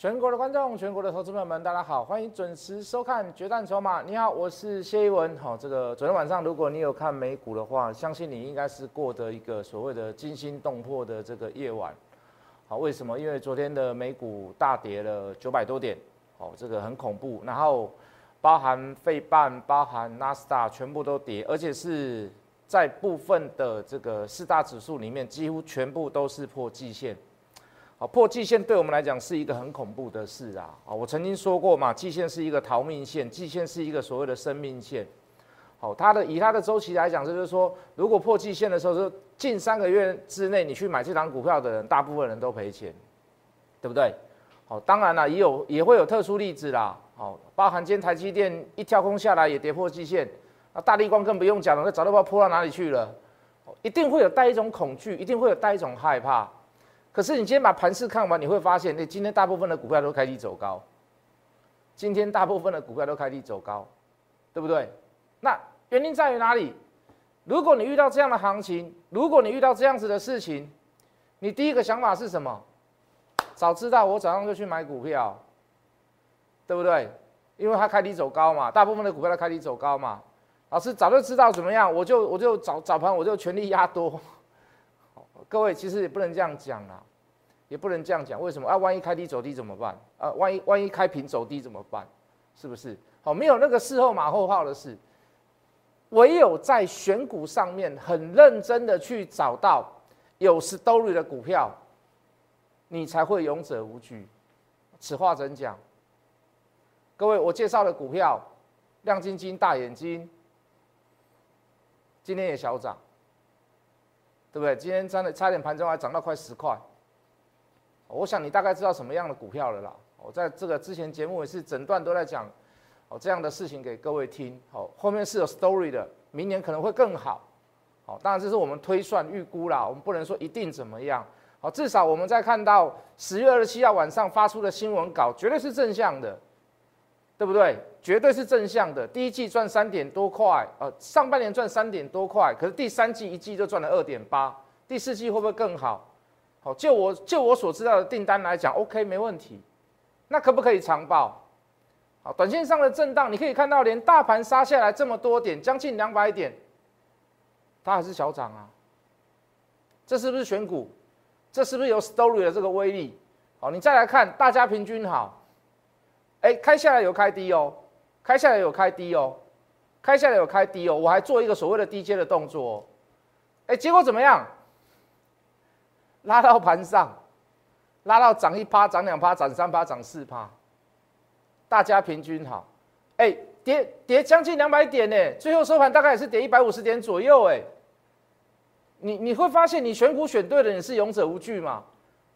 全国的观众，全国的投资朋友们，大家好，欢迎准时收看《决战筹码》。你好，我是谢一文。好，这个昨天晚上，如果你有看美股的话，相信你应该是过得一个所谓的惊心动魄的这个夜晚。好，为什么？因为昨天的美股大跌了九百多点，哦，这个很恐怖。然后包含费半、包含纳斯达全部都跌，而且是在部分的这个四大指数里面，几乎全部都是破季线。好，破季线对我们来讲是一个很恐怖的事啊！啊，我曾经说过嘛，季线是一个逃命线，季线是一个所谓的生命线。好，它的以它的周期来讲，就是说，如果破季线的时候，就近三个月之内你去买这档股票的人，大部分人都赔钱，对不对？好，当然了，也有也会有特殊例子啦。好，包含今天台积电一跳空下来也跌破季线，那大立光更不用讲了，那早都不知道破到哪里去了。一定会有带一种恐惧，一定会有带一种害怕。可是你今天把盘势看完，你会发现，你今天大部分的股票都开低走高。今天大部分的股票都开低走高，对不对？那原因在于哪里？如果你遇到这样的行情，如果你遇到这样子的事情，你第一个想法是什么？早知道我早上就去买股票，对不对？因为它开低走高嘛，大部分的股票都开低走高嘛。老师早就知道怎么样，我就我就早早盘我就全力压多。各位其实也不能这样讲啦，也不能这样讲。为什么啊？万一开低走低怎么办？啊，万一万一开平走低怎么办？是不是？好，没有那个事后马后炮的事。唯有在选股上面很认真的去找到有 story 的股票，你才会勇者无惧。此话怎讲？各位，我介绍的股票，亮晶晶、大眼睛，今天也小涨。对不对？今天差的差点盘中还涨到快十块，我想你大概知道什么样的股票了啦。我在这个之前节目也是整段都在讲哦这样的事情给各位听。哦，后面是有 story 的，明年可能会更好。好，当然这是我们推算预估啦，我们不能说一定怎么样。好，至少我们在看到十月二十七号晚上发出的新闻稿，绝对是正向的。对不对？绝对是正向的。第一季赚三点多块，呃，上半年赚三点多块，可是第三季一季就赚了二点八，第四季会不会更好？好，就我就我所知道的订单来讲，OK，没问题。那可不可以长报？好，短线上的震荡，你可以看到，连大盘杀下来这么多点，将近两百点，它还是小涨啊。这是不是选股？这是不是有 story 的这个威力？好，你再来看大家平均好。哎，开下来有开低哦，开下来有开低哦，开下来有开低哦，我还做一个所谓的低阶的动作，哦，哎，结果怎么样？拉到盘上，拉到涨一趴，涨两趴，涨三趴，涨四趴，大家平均好，哎，跌跌将近两百点呢，最后收盘大概也是跌一百五十点左右，哎，你你会发现你选股选对了，你是勇者无惧嘛？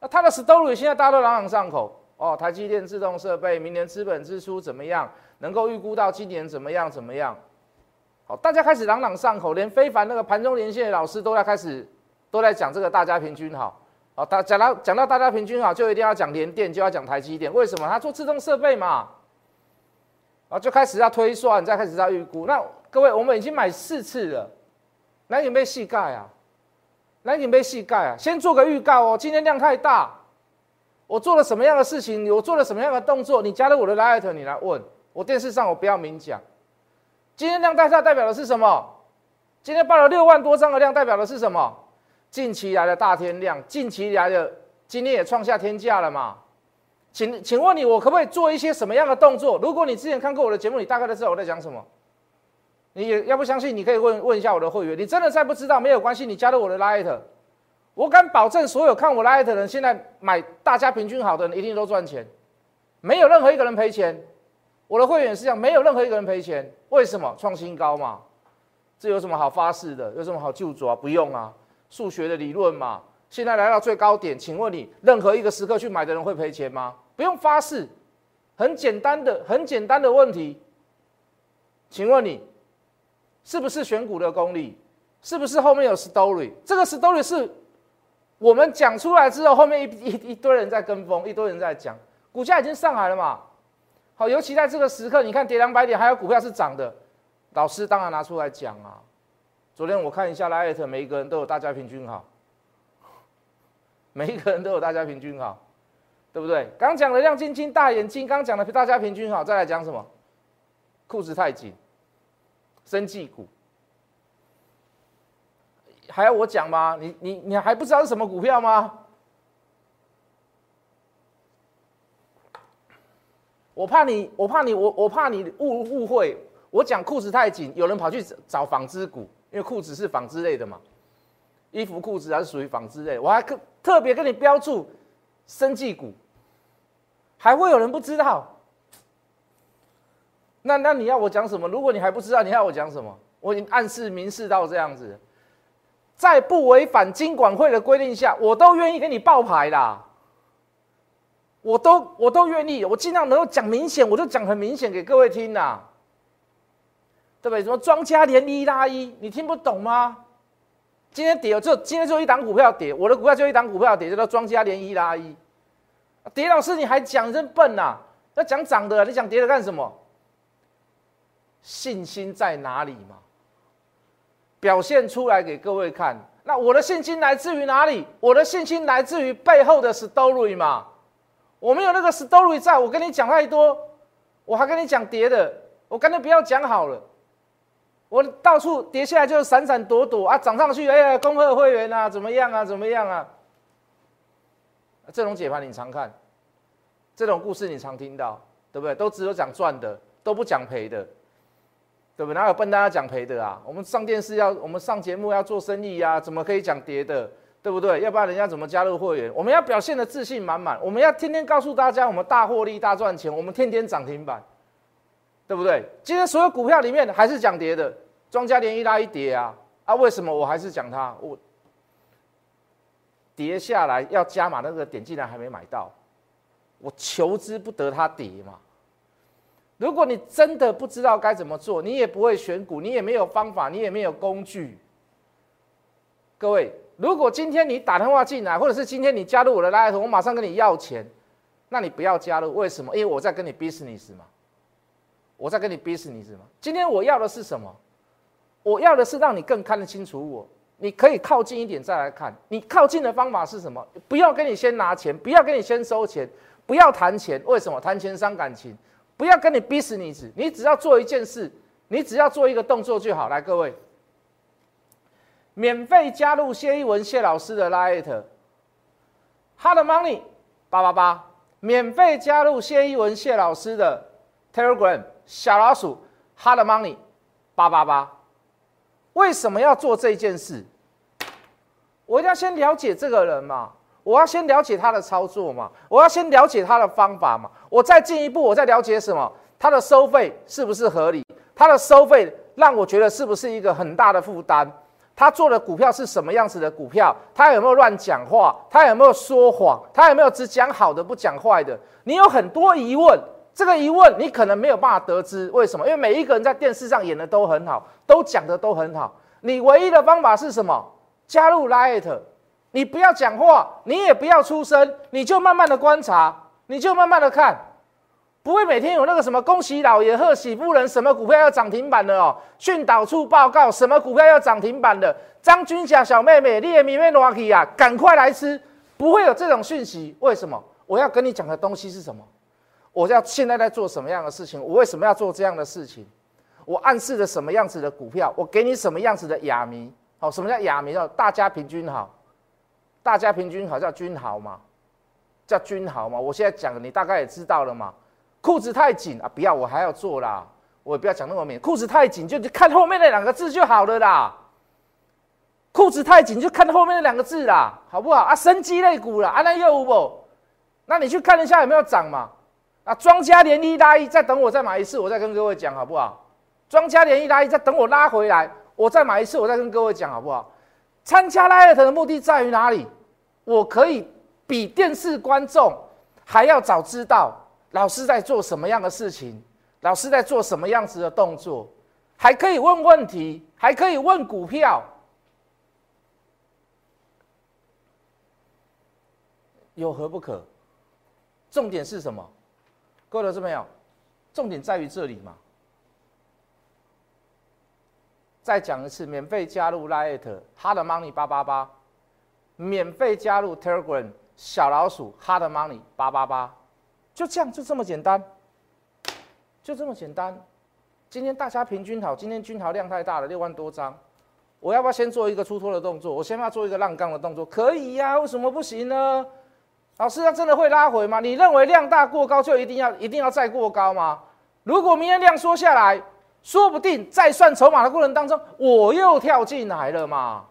那他的 story 现在大家都朗朗上口。哦，台积电自动设备明年资本支出怎么样？能够预估到今年怎么样？怎么样？好，大家开始朗朗上口，连非凡那个盘中连线的老师都在开始都在讲这个大家平均好。哦，他讲到讲到大家平均好，就一定要讲联电，就要讲台积电。为什么？他做自动设备嘛。啊，就开始要推算，再开始要预估。那各位，我们已经买四次了，来准备细盖啊，来准备细盖啊，先做个预告哦。今天量太大。我做了什么样的事情？我做了什么样的动作？你加了我的 light，你来问我。电视上我不要明讲。今天量大下代表的是什么？今天报了六万多张的量，代表的是什么？近期来的大天量，近期来的今天也创下天价了嘛？请请问你，我可不可以做一些什么样的动作？如果你之前看过我的节目，你大概都知道我在讲什么。你也要不相信，你可以问问一下我的会员。你真的再不知道没有关系，你加入我的 light。我敢保证，所有看我 light 的人，现在买大家平均好的人，一定都赚钱，没有任何一个人赔钱。我的会员是这样，没有任何一个人赔钱。为什么？创新高嘛，这有什么好发誓的？有什么好救主啊？不用啊，数学的理论嘛。现在来到最高点，请问你，任何一个时刻去买的人会赔钱吗？不用发誓，很简单的，很简单的问题。请问你，是不是选股的功力？是不是后面有 story？这个 story 是？我们讲出来之后，后面一一一堆人在跟风，一堆人在讲，股价已经上来了嘛？好，尤其在这个时刻，你看跌两百点，还有股票是涨的，老师当然拿出来讲啊。昨天我看一下拉艾特，每一个人都有大家平均好，每一个人都有大家平均好，对不对？刚讲了亮晶晶大眼睛，刚讲了大家平均好，再来讲什么？裤子太紧，生技股，还要我讲吗？你你你还不知道是什么股票吗？我怕你，我怕你，我我怕你误误会。我讲裤子太紧，有人跑去找纺织股，因为裤子是纺织类的嘛，衣服裤子还是属于纺织类。我还特特别跟你标注生技股。还会有人不知道？那那你要我讲什么？如果你还不知道，你要我讲什么？我已经暗示明示到这样子，在不违反金管会的规定下，我都愿意给你报牌啦。我都我都愿意，我尽量能够讲明显，我就讲很明显给各位听呐，对不对？什么庄家连一拉一，你听不懂吗？今天跌就今天就一档股票跌，我的股票就一档股票跌，叫做庄家连一拉一。跌老师，你还讲真笨呐？要讲涨的，你讲跌的干什么？信心在哪里嘛？表现出来给各位看。那我的信心来自于哪里？我的信心来自于背后的 story 嘛。我没有那个 story 在，我跟你讲太多，我还跟你讲跌的，我干脆不要讲好了。我到处跌下来就是闪闪躲躲啊，涨上去哎呀，恭贺会员啊，怎么样啊，怎么样啊？这种解盘你常看，这种故事你常听到，对不对？都只有讲赚的，都不讲赔的，对不对？哪有笨蛋要讲赔的啊？我们上电视要，我们上节目要做生意呀，怎么可以讲跌的？对不对？要不然人家怎么加入会员？我们要表现的自信满满，我们要天天告诉大家，我们大获利、大赚钱，我们天天涨停板，对不对？今天所有股票里面还是讲跌的，庄家连一拉一跌啊啊！为什么我还是讲它？我。跌下来要加码，那个点竟然还没买到，我求之不得它跌嘛。如果你真的不知道该怎么做，你也不会选股，你也没有方法，你也没有工具。各位，如果今天你打电话进来，或者是今天你加入我的拉头，我马上跟你要钱，那你不要加入。为什么？因为我在跟你 business 嘛，我在跟你 business 嘛。今天我要的是什么？我要的是让你更看得清楚我。你可以靠近一点再来看，你靠近的方法是什么？不要跟你先拿钱，不要跟你先收钱，不要谈钱。为什么谈钱伤感情？不要跟你逼死你子，你只要做一件事，你只要做一个动作就好。来，各位，免费加入谢一文谢老师的 Light，Hard Money 八八八，免费加入谢一文谢老师的 Telegram 小老鼠 Hard Money 八八八。为什么要做这件事？我一定要先了解这个人嘛，我要先了解他的操作嘛，我要先了解他的方法嘛，我再进一步，我再了解什么？他的收费是不是合理？他的收费让我觉得是不是一个很大的负担？他做的股票是什么样子的股票？他有没有乱讲话？他有没有说谎？他有没有只讲好的不讲坏的？你有很多疑问。这个疑问你可能没有办法得知为什么，因为每一个人在电视上演的都很好，都讲的都很好。你唯一的方法是什么？加入 Light，你不要讲话，你也不要出声，你就慢慢的观察，你就慢慢的看，不会每天有那个什么恭喜老爷贺喜夫人，什么股票要涨停板的哦，训导处报告什么股票要涨停板的，张军霞小妹妹，你也明白哪去啊？赶快来吃，不会有这种讯息。为什么？我要跟你讲的东西是什么？我要现在在做什么样的事情？我为什么要做这样的事情？我暗示着什么样子的股票？我给你什么样子的哑谜？好，什么叫哑谜？叫大家平均好，大家平均好叫均好嘛，叫均好嘛。我现在讲，你大概也知道了嘛。裤子太紧啊，不要，我还要做啦。我也不要讲那么明，裤子太紧就看后面那两个字就好了啦。裤子太紧就看后面那两个字啦，好不好啊？生机类股啦，啊那又不？那你去看一下有没有涨嘛？啊，庄家连一拉一，再等我再买一次，我再跟各位讲好不好？庄家连一拉一，再等我拉回来，我再买一次，我再跟各位讲好不好？参加拉尔特的目的在于哪里？我可以比电视观众还要早知道老师在做什么样的事情，老师在做什么样子的动作，还可以问问题，还可以问股票，有何不可？重点是什么？各位老师没有？重点在于这里嘛。再讲一次，免费加入 Lite Hard Money 八八八，免费加入 Telegram 小老鼠 Hard Money 八八八，就这样，就这么简单，就这么简单。今天大家平均好，今天均好量太大了，六万多张，我要不要先做一个出脱的动作？我先要做一个浪杠的动作，可以呀，为什么不行呢？老师，他真的会拉回吗？你认为量大过高就一定要一定要再过高吗？如果明天量缩下来，说不定在算筹码的过程当中，我又跳进来了嘛，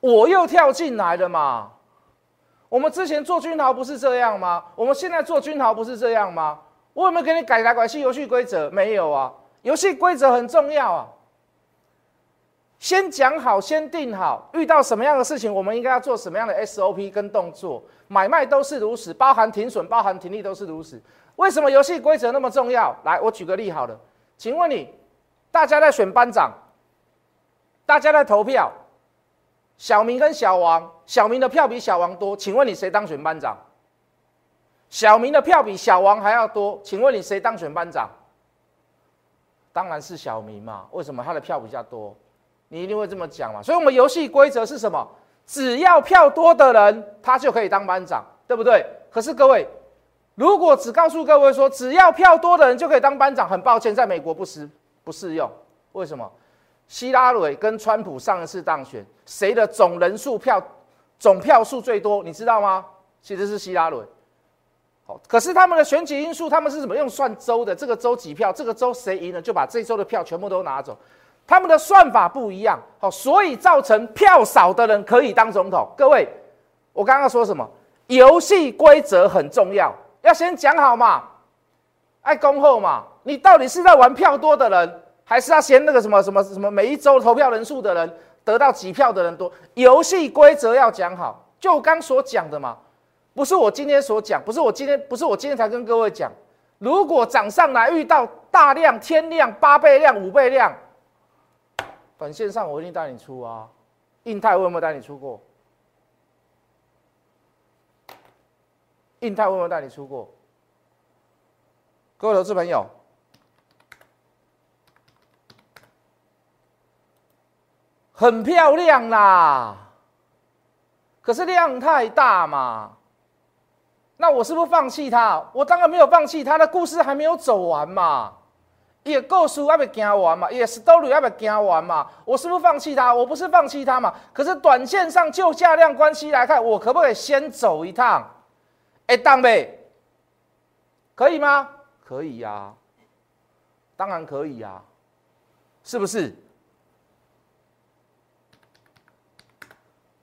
我又跳进来了嘛。我们之前做军豪不是这样吗？我们现在做军豪不是这样吗？我有没有给你改来改去游戏规则？没有啊，游戏规则很重要啊。先讲好，先定好，遇到什么样的事情，我们应该要做什么样的 SOP 跟动作。买卖都是如此，包含停损、包含停利都是如此。为什么游戏规则那么重要？来，我举个例好了，请问你，大家在选班长，大家在投票，小明跟小王，小明的票比小王多，请问你谁当选班长？小明的票比小王还要多，请问你谁当选班长？当然是小明嘛。为什么他的票比较多？你一定会这么讲嘛。所以，我们游戏规则是什么？只要票多的人，他就可以当班长，对不对？可是各位，如果只告诉各位说只要票多的人就可以当班长，很抱歉，在美国不适不适用。为什么？希拉蕊跟川普上一次当选，谁的总人数票总票数最多？你知道吗？其实是希拉蕊。可是他们的选举因素，他们是怎么用算州的？这个州几票，这个州谁赢了，就把这州的票全部都拿走。他们的算法不一样，好，所以造成票少的人可以当总统。各位，我刚刚说什么？游戏规则很重要，要先讲好嘛，爱恭候嘛。你到底是在玩票多的人，还是要先那个什么什么什么每一周投票人数的人得到几票的人多？游戏规则要讲好，就我刚所讲的嘛。不是我今天所讲，不是我今天，不是我今天才跟各位讲。如果涨上来遇到大量天量八倍量五倍量，短线上我一定带你出啊。印泰我有没有带你出过？印泰我有没有带你出过？各位投资朋友，很漂亮啦，可是量太大嘛。那我是不是放弃它？我当然没有放弃它的故事还没有走完嘛，也故事还没讲完嘛，也 story 还没讲完嘛，我是不是放弃它？我不是放弃它嘛，可是短线上就价量关系来看，我可不可以先走一趟？哎，当呗，可以吗？可以呀，当然可以呀，是不是？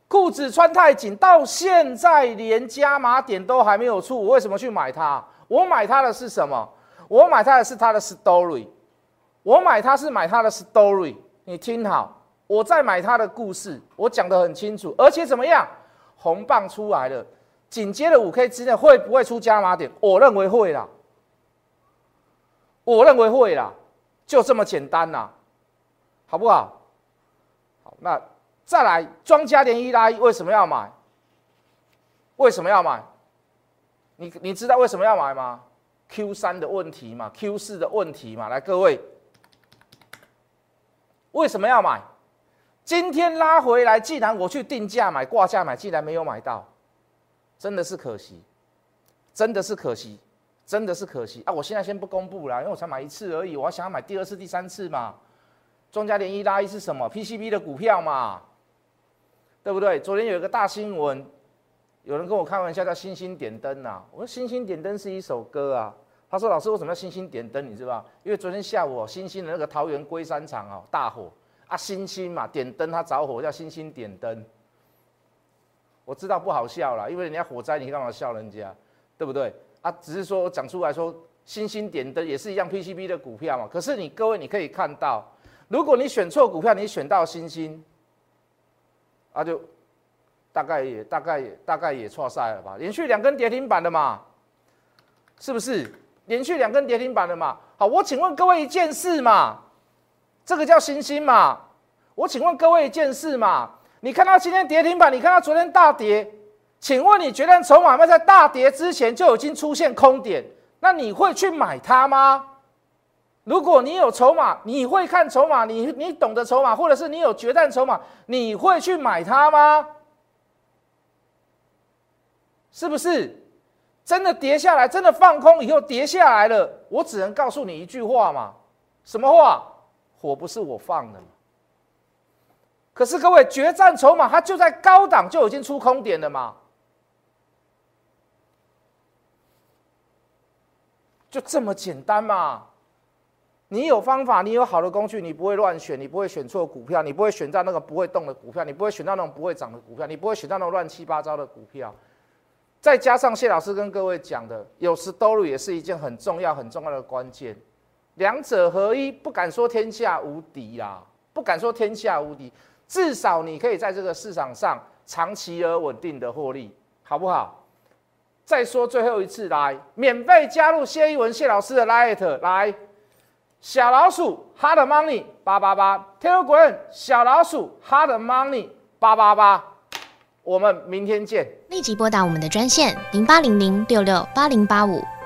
裤子穿太紧，到现在连加码点都还没有出，我为什么去买它？我买它的是什么？我买它的是它的 story，我买它是买它的 story。你听好，我在买它的故事，我讲得很清楚，而且怎么样？红棒出来了，紧接着五 K 之内会不会出加码点？我认为会啦，我认为会啦，就这么简单啦，好不好？好，那。再来，庄家连一拉一为什么要买？为什么要买？你你知道为什么要买吗？Q 三的问题嘛，Q 四的问题嘛。来，各位，为什么要买？今天拉回来，既然我去定价买、挂价买，既然没有买到，真的是可惜，真的是可惜，真的是可惜啊！我现在先不公布了，因为我才买一次而已，我还想要买第二次、第三次嘛。庄家连一拉一是什么？PCB 的股票嘛。对不对？昨天有一个大新闻，有人跟我开玩笑叫“星星点灯”呐。我说“星星点灯”是一首歌啊。他说：“老师，为什么要星星点灯？你知道吧？因为昨天下午哦星星的那个桃园龟山厂哦大火啊，星星嘛点灯它着火叫星星点灯。我知道不好笑了，因为人家火灾，你干嘛笑人家？对不对？啊，只是说讲出来说星星点灯也是一样 PCB 的股票嘛。可是你各位你可以看到，如果你选错股票，你选到星星。啊就大概也大概也大概也错赛了吧？连续两根跌停板的嘛，是不是？连续两根跌停板的嘛。好，我请问各位一件事嘛，这个叫星星嘛？我请问各位一件事嘛，你看到今天跌停板，你看到昨天大跌，请问你觉得筹码在大跌之前就已经出现空点，那你会去买它吗？如果你有筹码，你会看筹码，你你懂得筹码，或者是你有决战筹码，你会去买它吗？是不是？真的跌下来，真的放空以后跌下来了，我只能告诉你一句话嘛，什么话？火不是我放的。可是各位，决战筹码它就在高档就已经出空点了嘛，就这么简单嘛。你有方法，你有好的工具，你不会乱选，你不会选错股票，你不会选到那个不会动的股票，你不会选到那种不会涨的股票，你不会选到那种乱七八糟的股票。再加上谢老师跟各位讲的，有时兜路也是一件很重要、很重要的关键，两者合一，不敢说天下无敌啦，不敢说天下无敌，至少你可以在这个市场上长期而稳定的获利，好不好？再说最后一次，来免费加入谢一文谢老师的 Light 来。小老鼠 Hard Money 八八八 t e l g r a m 小老鼠 Hard Money 八八八，我们明天见。立即拨打我们的专线零八零零六六八零八五